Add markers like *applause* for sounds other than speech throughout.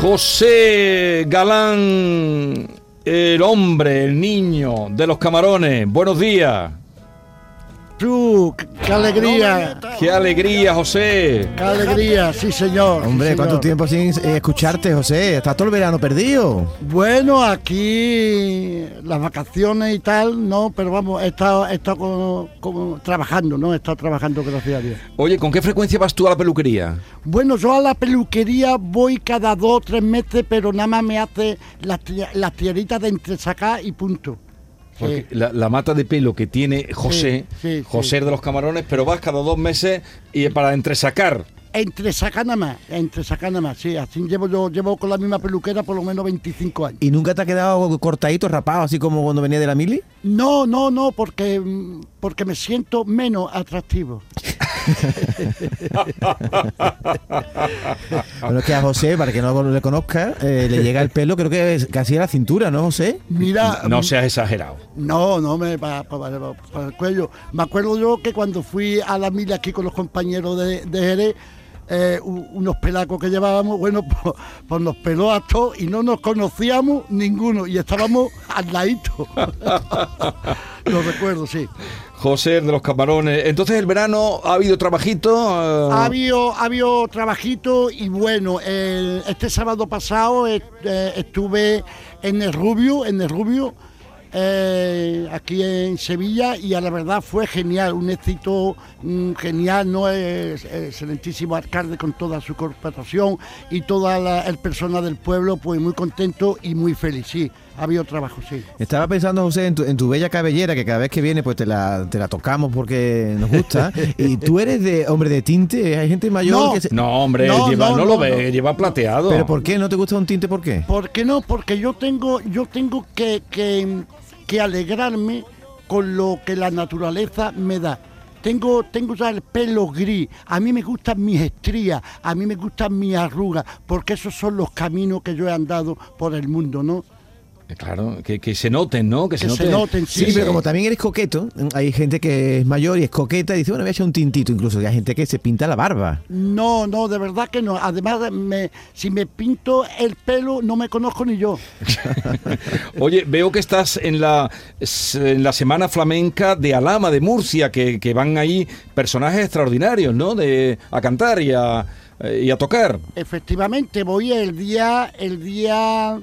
José Galán, el hombre, el niño de los camarones. Buenos días. Tú, qué alegría, Qué alegría, José. qué alegría, sí señor. Hombre, sí, ¿cuánto señor. tiempo sin eh, escucharte, José? Estás todo el verano perdido. Bueno, aquí las vacaciones y tal, no, pero vamos, he estado, he estado como- como trabajando, ¿no? He estado trabajando, gracias a Dios. Oye, ¿con qué frecuencia vas tú a la peluquería? Bueno, yo a la peluquería voy cada dos o tres meses, pero nada más me hace las, las tiritas de entresacar y punto. Porque Sí. la, la mata de pelo que tiene José, Sí, sí, José sí. de los camarones, pero vas cada dos meses y para entresacar. Entresacar nada más, entresacar nada más, sí. Así llevo yo, llevo con la misma peluquera por lo menos 25 años. ¿Y nunca te ha quedado cortadito, rapado, así como cuando venía de la mili? No, no, no, porque, mm, porque me siento menos atractivo. *laughs* Bueno, es que a José, para que no le conozca, eh, le llega el pelo, creo que es casi a la cintura, ¿no, José? Mira, No mm, seas exagerado. no, no me para, para- para el cuello. Me acuerdo yo que cuando fui a la mila aquí con los compañeros de, de Jerez, eh, unos pelacos que llevábamos, bueno, *laughs* pues, pues nos peló a todos y no nos conocíamos ninguno y estábamos *laughs* al ladito. *laughs* Lo recuerdo, sí. José de los camarones. Entonces, el verano ha habido trabajito. eh, Ha habido, ha habido trabajito y bueno, el- este sábado pasado eh, estuve en el Rubio, en el Rubio, eh, aquí en Sevilla y a la verdad fue genial, un éxito mm, genial, ¿no? Es, excelentísimo alcalde con toda su corporación y toda la- el personal del pueblo, pues muy contento y muy feliz, sí, ha habido trabajo, sí. Estaba pensando, José, en tu, en tu bella cabellera, que cada vez que viene, pues te la, te la tocamos porque nos gusta. *laughs* y tú eres de hombre de tinte, hay gente mayor No. que se... No, hombre, No, lleva, no, no, lo no, ve, no. lleva plateado. ¿Pero por qué? ¿No te gusta un tinte? ¿Por qué? ¿Por qué no? Porque yo tengo, yo tengo que, que- que alegrarme con lo que la naturaleza me da. Tengo, tengo ya el pelo gris, a mí me gustan mis estrías, a mí me gustan mis arrugas, porque esos son los caminos que yo he andado por el mundo, ¿no? Eh, Claro, que, que se noten, ¿no? Que se Que se noten. noten, Sí, Sí, pero sí. como también eres coqueto, hay gente que es mayor y es coqueta y dice, bueno, voy a echar un tintito incluso. Y hay gente que se pinta la barba. No, no, de verdad que no. Además, me- si me pinto el pelo, no me conozco ni yo. *laughs* Oye, veo que estás en la, en la Semana Flamenca de Alama, de Murcia, que, que van ahí personajes extraordinarios, ¿no? De, a cantar y a, eh, y a tocar. Efectivamente, voy el día, el día,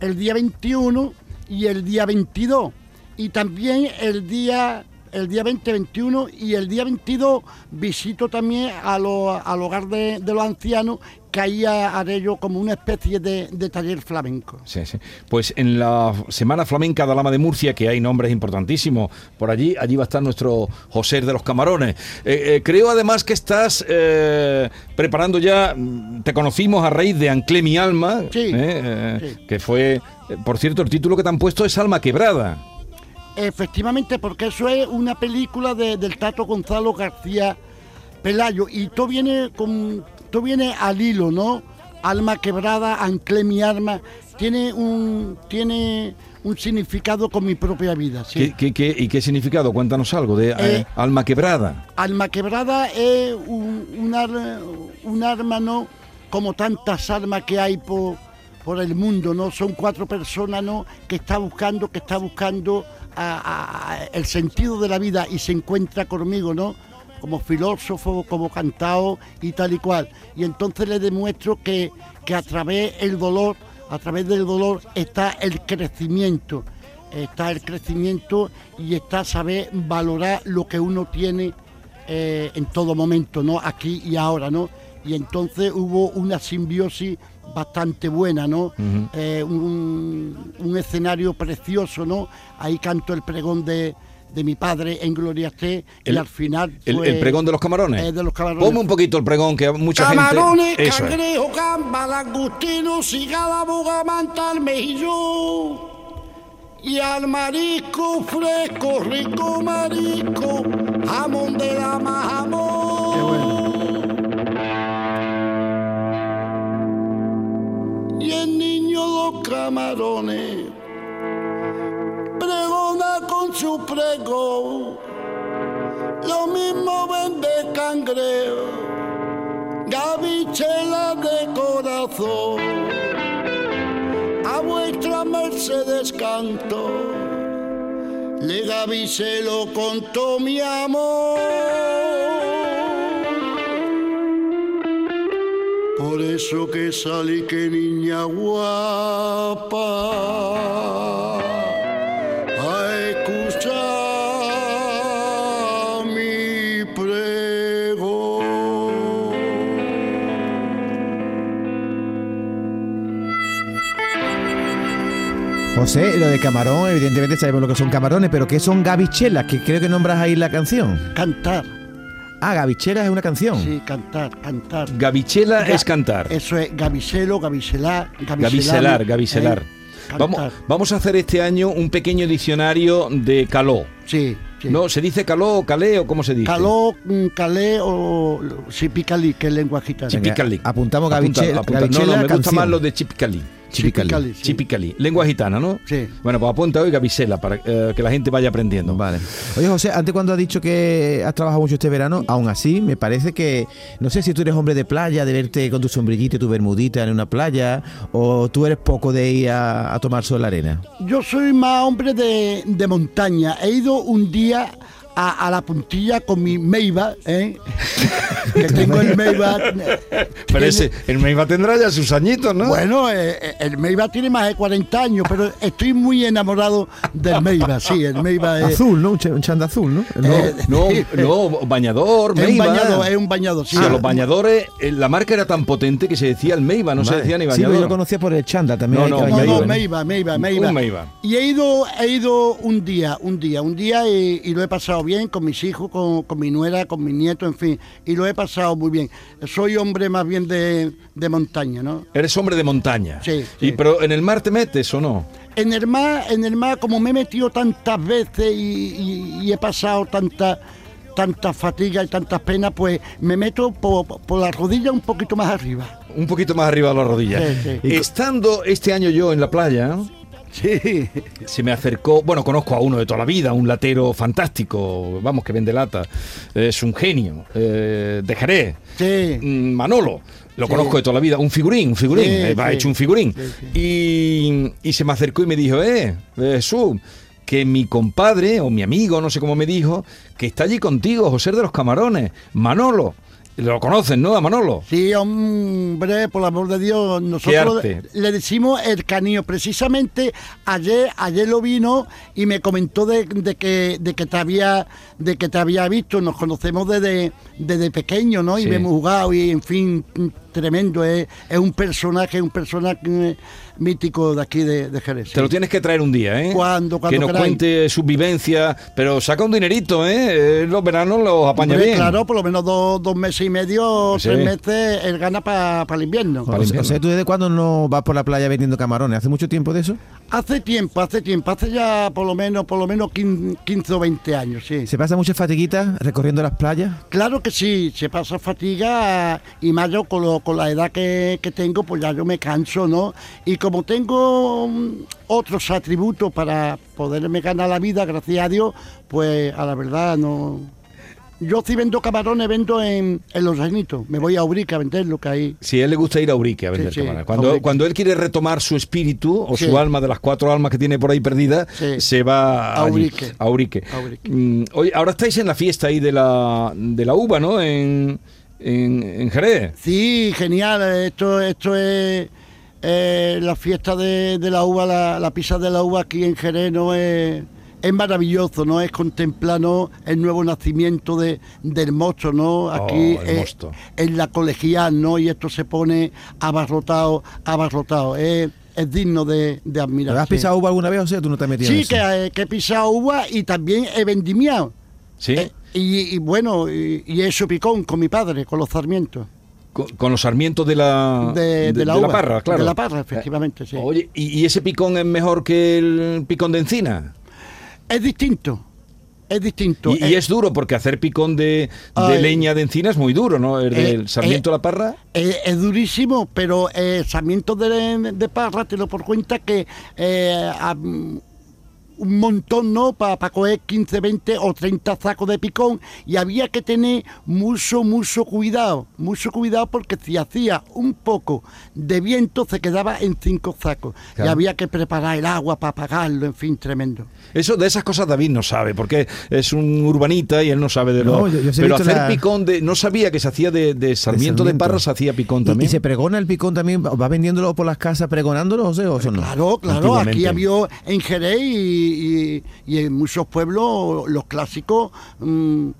el día 21 y el día 22. Y también el día, el día 20, 21 y el día 22 visito también a lo- al hogar de, de los ancianos, haré yo como una especie de, de taller flamenco. Sí, sí. Pues en la Semana Flamenca de Alama de Murcia, que hay nombres importantísimos por allí, allí va a estar nuestro José de los Camarones. Eh, eh, creo además que estás eh, preparando ya, mm, te conocimos a raíz de Anclé mi alma, Sí, sí. que fue, por cierto, el título que te han puesto es Alma Quebrada. Efectivamente, porque eso es una película de- del Tato Gonzalo García Pelayo y todo viene con todo viene al hilo, ¿no? Alma quebrada, anclé mi arma, tiene un tiene un significado con mi propia vida, sí. ¿Qué, qué- qué- y qué significado? Cuéntanos algo de eh, Eh, Alma Quebrada. Alma quebrada es un, un ar- un arma, ¿no? Como tantas armas que hay por, por el mundo, ¿no? Son cuatro personas, ¿no? Que está buscando, que está buscando a- a- a el sentido de la vida y se encuentra conmigo, ¿no? Como filósofo, como cantado y tal y cual. Y entonces le demuestro que, que a través del dolor, a través del dolor está el crecimiento. Está el crecimiento y está saber valorar lo que uno tiene eh, en todo momento, ¿no? Aquí y ahora, ¿no? Y entonces hubo una simbiosis bastante buena, ¿no? Eh, un, un escenario precioso, ¿no? Ahí canto el pregón de, de mi padre en Gloria esté y El- al final El, fue- el pregón de los camarones. eh, de los camarones. Ponme un poquito el pregón, que mucha Camarones, gente... Eso es. cangrejo, gamba, langostino, cigala, boga, manta, almejillo. Y al marisco fresco, rico marisco, jamón de la más jamón. Y el niño los camarones pregona con su. Lo mismo vende cangrejo gavichela de corazón. se descantó. Le Gaby se lo contó mi amor. Por eso que salí que niña guapa José, lo de camarón, evidentemente sabemos lo que son camarones, pero ¿qué son gabichelas? Que creo que nombras ahí la canción. Cantar, Ah, gabichelas es una canción. sí, cantar, cantar. Gabichela Ga- es cantar. Eso es gabicelo, gabicelar, Gabicelar, gabicelar. eh, Vamos, cantar. vamos a hacer este año un pequeño diccionario de caló. Sí, sí. ¿No? ¿Se dice caló o calé o cómo se dice? Caló, mm, calé o sipicalí, que es lengua gitana. Chipicalí. Apuntamos Apunta- apunta. No, no, me gusta más lo de Chipicalí. Chipicalí. sí. Chipicalí. Lengua gitana, ¿no? Sí. Bueno, pues apunta hoy Gabisela para eh, que la gente vaya aprendiendo. Vale. Oye, José, antes cuando has dicho que has trabajado mucho este verano, aún así me parece que, no sé si tú eres hombre de playa, de verte con tu sombrillita y tu bermudita en una playa, o tú eres poco de ir a, a tomar sol en la arena. Yo soy más hombre de, de montaña. He ido un día a, a la puntilla con mi Meiba, ¿eh? *laughs* que tengo el Meiba. eh, Pero tiene- ese, el Meiba tendrá ya sus añitos, ¿no? Bueno, eh, eh, el Meiba tiene más de 40 años, pero estoy muy enamorado del Meiba, sí, el Meiba es... Azul, ¿no? Un, ch- un chanda azul, ¿no? No. Eh, No, no, bañador, Es un Meiba. bañador, es un bañador, sí. Sí, a los bañadores, eh, la marca era tan potente que se decía el Meiba, no se decía ni Sí, bañador. pero yo lo conocía por el chanda también. No, no, No, no. Meiba, Meiba, Meiba. Un Meiba. Y he ido, he ido un día, un día, un día y, y lo he pasado bien con mis hijos, con, con mi nuera, con mis nietos, en fin. Y lo he pasado muy bien. Soy hombre más bien de, de montaña, ¿no? Eres hombre de montaña. Sí, Y sí. pero en el mar te metes o no? En el mar, en el mar, como me he metido tantas veces y, y- y he pasado tantas tantas fatigas y tantas penas, pues me meto por, por la rodilla un poquito más arriba. Un poquito más arriba de la rodilla. Sí, sí. Estando este año yo en la playa, Sí. se me acercó, bueno, conozco a uno de toda la vida, un latero fantástico, vamos, que vende lata, es un genio, eh, de Jerez, Sí. Mm, Manolo. Lo Sí. conozco de toda la vida, un figurín, un figurín, Sí, eh, va hecho un figurín. Y, y se me acercó y me dijo, eh, Jesús, que mi compadre o mi amigo, no sé cómo me dijo, que está allí contigo, José de los Camarones, Manolo. Lo conocen, ¿no? A Manolo. Sí, hombre, por el amor de Dios, nosotros le decimos el canillo. Precisamente ayer, ayer lo vino y me comentó de, de que, de que te había, de que te había visto. Nos conocemos desde, desde pequeño, ¿no? Y Sí. hemos jugado y en fin, tremendo. Es, es un personaje, un personaje eh, mítico de aquí de, de Jerez. Te lo tienes que traer un día, ¿eh? Cuando- cuando Que nos queráis. cuente sus vivencias, pero saca un dinerito, ¿eh? Eh, Los veranos los apaña Hombre, bien. Claro, por lo menos dos, dos meses y medio, Sí. tres meses, él gana para el invierno. Para O sea, invierno. o sea, ¿tú desde cuándo no vas por la playa vendiendo camarones? ¿Hace mucho tiempo de eso? Hace tiempo, hace tiempo, hace ya por lo menos, por lo menos 15, 15 o 20 años, sí. ¿Se pasa muchas fatiguitas recorriendo las playas? Claro que sí, se pasa fatiga y más yo con, lo- con la edad que, que tengo, pues ya yo me canso, ¿no? Y como tengo mm, otros atributos para poderme ganar la vida, gracias a Dios, pues a la verdad no... Yo si vendo camarones, vendo en, en Los Llanitos, me voy a Urica a venderlo, que ahí... Si a él le gusta ir a Urique a vender Sí, sí, cámaras. Cuando, Urique. cuando él quiere retomar su espíritu o Sí. su alma de las cuatro almas que tiene por ahí perdidas, Sí. se va A Urique. a Urique. A Urique. Mm, oye, ahora estáis en la fiesta ahí de la, de la uva, ¿no? En, en, en Jerez. Sí, genial. Esto, esto es eh, la fiesta de, de la uva, la, la pizza de la uva aquí en Jerez, ¿no? Es, es maravilloso, ¿no? Es contemplar ¿no? el nuevo nacimiento de, del mosto, ¿no? Aquí Oh, eh, en la colegial, ¿no? Y esto se pone abarrotado, abarrotado. Es, es digno de, de admirar. ¿Has pisado uva alguna vez o sea, tú no te has metido en Sí, eso? que, eh, que he pisado uva y también he vendimiado. Sí. Eh, y, y bueno, y, y he hecho picón con mi padre, con los sarmientos. Con, con los sarmientos de la, De, de la uva. parra, claro. De la parra, efectivamente, sí. Oye, ¿y, y ese picón es mejor que el picón de encina? Es distinto. Es distinto. Y, y Eh, es duro porque hacer picón de, de Ay. leña de encina es muy duro, ¿no? El del Eh, sarmiento eh, de la parra. eh, es durísimo, pero eh, sarmientos de, de parra, te lo por cuenta que eh, a- un montón, ¿no? Para coger 15, 20 o 30 sacos de picón y había que tener mucho, mucho cuidado, mucho cuidado porque si hacía un poco de viento se quedaba en cinco sacos Claro. y había que preparar el agua para apagarlo, en fin, tremendo. Eso de esas cosas David no sabe, porque es un urbanita y él no sabe de lo. No, yo- yo he pero hacer la- picón de. No sabía que se hacía de, de Sarmiento de, Sarmiento. Parra, se hacía picón ¿Y, también. y se pregona el picón también? ¿Va vendiéndolo por las casas pregonándolo, José, o eso no? Claro, claro, aquí había en Jerez y, y- y en muchos pueblos los clásicos mm,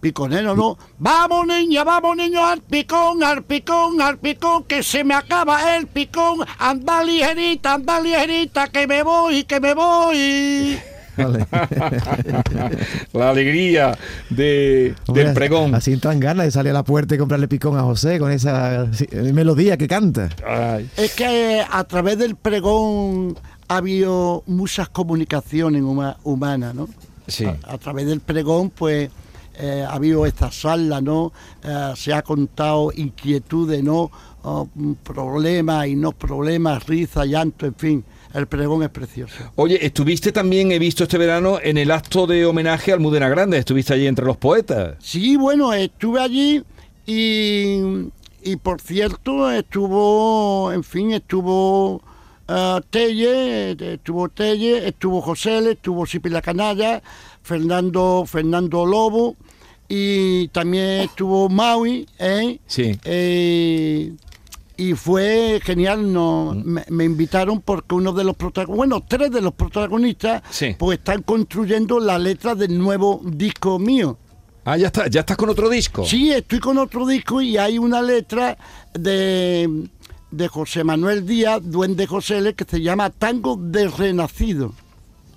piconeros, ¿no? Vamos niña, vamos niños al picón, al picón, al picón, que se me acaba el picón, anda ligerita, anda ligerita, que me voy, que me voy. Vale. *laughs* La alegría de, Hombre, del pregón. Así tan ganas de salir a la puerta y comprarle picón a José con esa melodía que canta. Ay. Es que a través del pregón ha habido muchas comunicaciones huma- humanas, ¿no? Sí. A, a través del pregón, pues, eh, ha habido esta sala, ¿no? Eh, se ha contado inquietudes, ¿no? Oh, mm, problemas y no problemas, risa, llanto, en fin. El pregón es precioso. Oye, estuviste también, he visto este verano, en el acto de homenaje al Mudena Grande. Estuviste allí entre los poetas. Sí, bueno, estuve allí y, y por cierto, estuvo, en fin, estuvo eh, Telle, eh, estuvo Telle, estuvo José, estuvo Sipi la Canalla, Fernando, Fernando Lobo y también estuvo Maui, ¿eh? Sí. Eh, y fue genial, no, me, me invitaron porque uno de los protagonistas, bueno, tres de los protagonistas, Sí. pues están construyendo la letra del nuevo disco mío. Ah, ya está, ya estás con otro disco. Sí, estoy con otro disco y hay una letra de, de José Manuel Díaz, Duende José L, que se llama Tango del Renacido.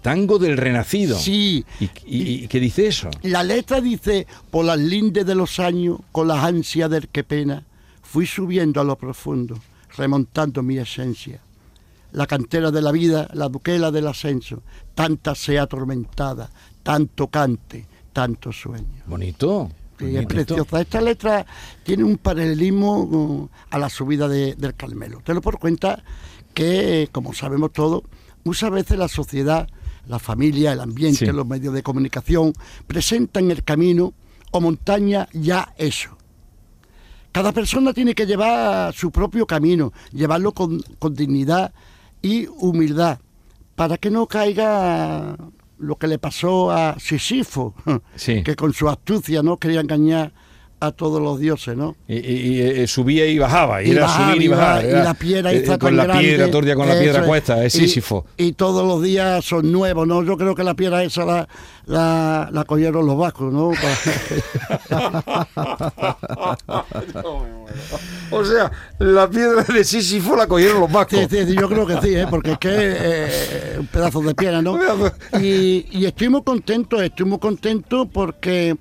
Tango del Renacido. Sí. ¿Y, y- y qué dice eso? La letra dice, por las lindes de los años, con las ansias del que pena, fui subiendo a lo profundo, remontando mi esencia. La cantera de la vida, la duquela del ascenso, tanta sea atormentada, tanto cante, tanto sueño. Bonito. Sí, es bonito. preciosa. Esta letra tiene un paralelismo uh, a la subida de- del Carmelo. Te lo por cuenta que, como sabemos todos, muchas veces la sociedad, la familia, el ambiente, Sí. los medios de comunicación presentan el camino o montaña ya eso. Cada persona tiene que llevar su propio camino, llevarlo con, con dignidad y humildad, para que no caiga lo que le pasó a Sisifo, *laughs* Sí. que con su astucia no quería engañar a todos los dioses, ¿no? Y, y- y, eh, subía y bajaba, y, Y era bajaba, subir y bajar. bajaba, y la piedra eh, está Con la grande, piedra, Tordia con la piedra es. cuesta, es Sísifo. Y, todos los días son nuevos, ¿no? Yo creo que la piedra esa la, la, la cogieron los vascos, ¿no? *laughs* O sea, la piedra de Sísifo la cogieron los vascos. Sí, sí, sí, yo creo que sí, ¿eh? porque es que eh, un pedazo de piedra, ¿no? Y, y estoy muy contento, estoy muy contento porque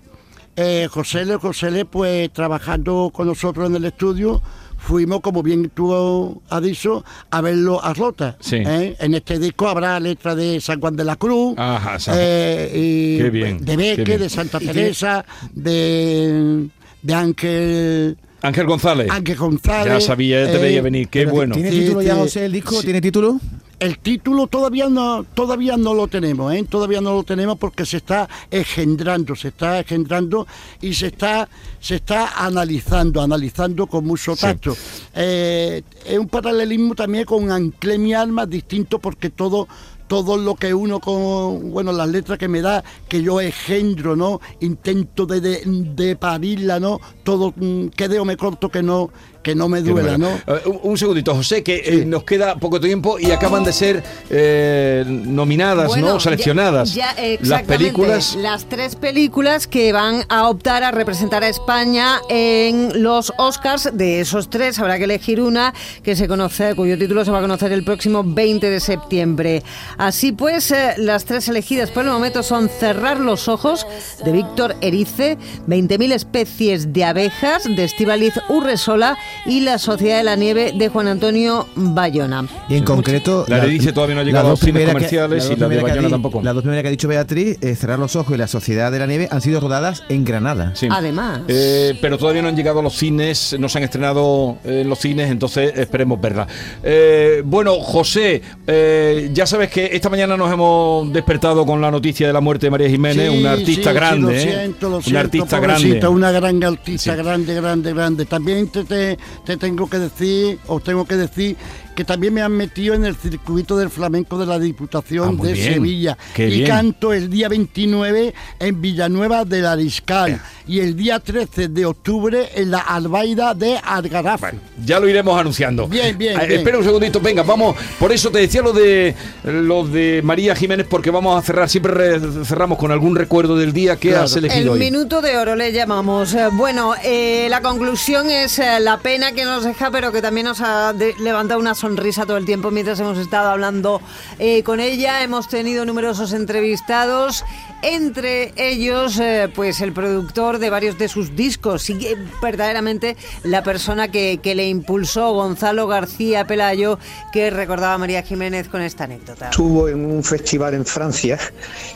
eh, José Le, José Le, pues trabajando con nosotros en el estudio, fuimos, como bien tú has dicho, a verlo a Rota. Sí. ¿eh? En este disco habrá letra de San Juan de la Cruz, Ajá, San- eh, y Qué bien, de qué Beque, bien. de Santa Teresa, de, de Ángel, Ángel González. Ángel González. Ya sabía, ya te eh, veía venir. Qué bueno. ¿Tiene título ya. José, el disco? ¿Tiene título? El título todavía no, todavía no lo tenemos, ¿eh? todavía no lo tenemos porque se está engendrando, se está engendrando y se está, se está analizando, analizando con mucho Sí. tacto. Eh, es un paralelismo también con Anclé mi alma, distinto porque todo todo lo que uno con, bueno, las letras que me da, que yo engendro, ¿no? Intento de, de, de parirla, ¿no? Todo, mm, que deo me corto que no, que no me duela. ¿no? Eh, un, un segundito, José, que eh, nos queda poco tiempo y acaban de ser eh, nominadas, Bueno, ¿no? Seleccionadas. ya- ya, Las películas. Las tres películas que van a optar a representar a España en los Oscars. De esos tres habrá que elegir una que se conoce, cuyo título se va a conocer el próximo 20 de septiembre. Así pues, eh, las tres elegidas por el momento son Cerrar los ojos de Víctor Erice, 20.000 especies de abejas de Estivaliz Urresola y la Sociedad de la Nieve de Juan Antonio Bayona. Y en concreto... La Eredivisie todavía no ha llegado a las los dos cines primeras que- comerciales y la de Bayona di- tampoco. Las dos primeras que ha dicho Beatriz, eh, Cerrar los Ojos y La Sociedad de la Nieve, han sido rodadas en Granada. Sí. Además. Eh, pero todavía no han llegado a los cines, no se han estrenado en los cines, entonces esperemos verla. Eh, bueno, José, eh, ya sabes que esta mañana nos hemos despertado con la noticia de la muerte de María Jiménez, Sí, una artista sí, grande, sí, lo ¿eh? siento, lo una siento, artista grande. Una gran artista, grande, grande, grande. También te, te, te tengo que decir, os tengo que decir, que también me han metido en el circuito del flamenco de la Ah, Diputación muy de bien, Sevilla. qué y bien. canto el día 29 en Villanueva del Ariscal y el día 13 de octubre en la Albaida de Algarraf. Ya lo iremos anunciando. Bien, bien, Eh, bien. Espera un segundito, venga, vamos. Por eso te decía lo de lo de María Jiménez, porque vamos a cerrar, siempre re- cerramos con algún recuerdo del día que Claro. has elegido El hoy. minuto de oro le llamamos. Eh, Bueno, eh, la conclusión es eh, la pena que nos deja, pero que también nos ha levantado una sonrisa todo el tiempo mientras hemos estado hablando eh, con ella. Hemos tenido numerosos entrevistados, entre ellos, eh, pues el productor de varios de sus discos y eh, verdaderamente la persona que, que le impulsó, Gonzalo García Pelayo, que recordaba a María Jiménez con esta anécdota. Estuvo en un festival en Francia,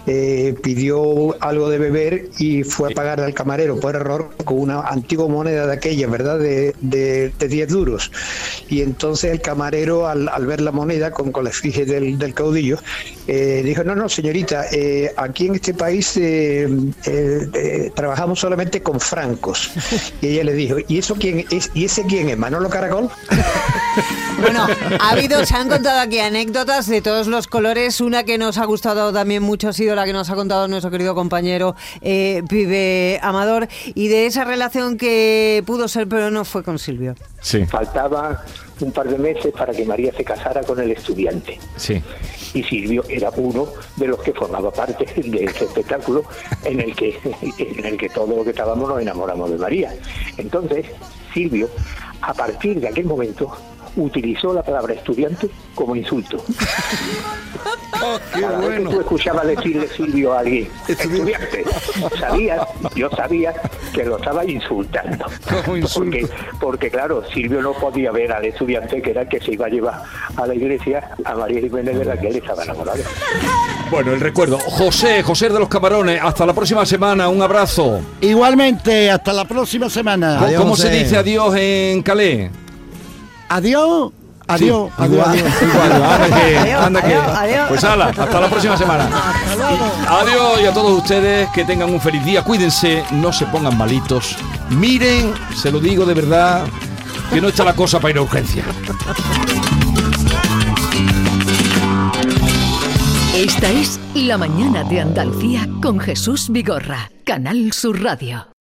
eh, pidió algo de beber y fue a pagar al camarero por error con una antigua moneda de aquella, ¿verdad? De, de, de 10 duros. Y entonces el camarero, al, al ver la moneda con, con la efigie del, caudillo, eh, dijo, no, no, señorita, eh, aquí en este país eh, trabajamos solamente con francos. Y ella le dijo, ¿y eso quién es? ¿Y ese quién es? ¿Manolo Caracol? *laughs* Bueno, ha habido, se han contado aquí anécdotas de todos los colores. Una que nos ha gustado también mucho ha sido la que nos ha contado nuestro querido compañero Pibe Amador y de esa relación que pudo ser, pero no fue con Silvio. Sí, Faltaba un par de meses para que María se casara con el estudiante. sí. Y Silvio era uno de los que formaba parte de ese espectáculo en el que en el que todos los que estábamos nos enamoramos de María. Entonces, Silvio, a partir de aquel momento, utilizó la palabra estudiante como insulto. *laughs* qué Cada vez que bueno. tú escuchabas decirle Silvio a alguien, estudiante, sabías, yo sabía que lo estaba insultando. Porque, porque claro, Silvio no podía ver al estudiante que era el que se iba a llevar a la iglesia a María Jiménez de la que él estaba enamorado. Bueno, el recuerdo. José, José de los Camarones, hasta la próxima semana, un abrazo. Igualmente, hasta la próxima semana. Adiós, ¿Cómo se José. dice adiós en Calais? Adiós. Adiós. Sí, adiós, adiós. igual, anda que, anda que. adiós, adiós. Pues ala, hasta la próxima semana. Adiós y a todos ustedes que tengan un feliz día. Cuídense, no se pongan malitos. Miren, se lo digo de verdad, que no está la cosa para ir a urgencia. Esta es La Mañana de Andalucía con Jesús Vigorra, Canal Sur Radio.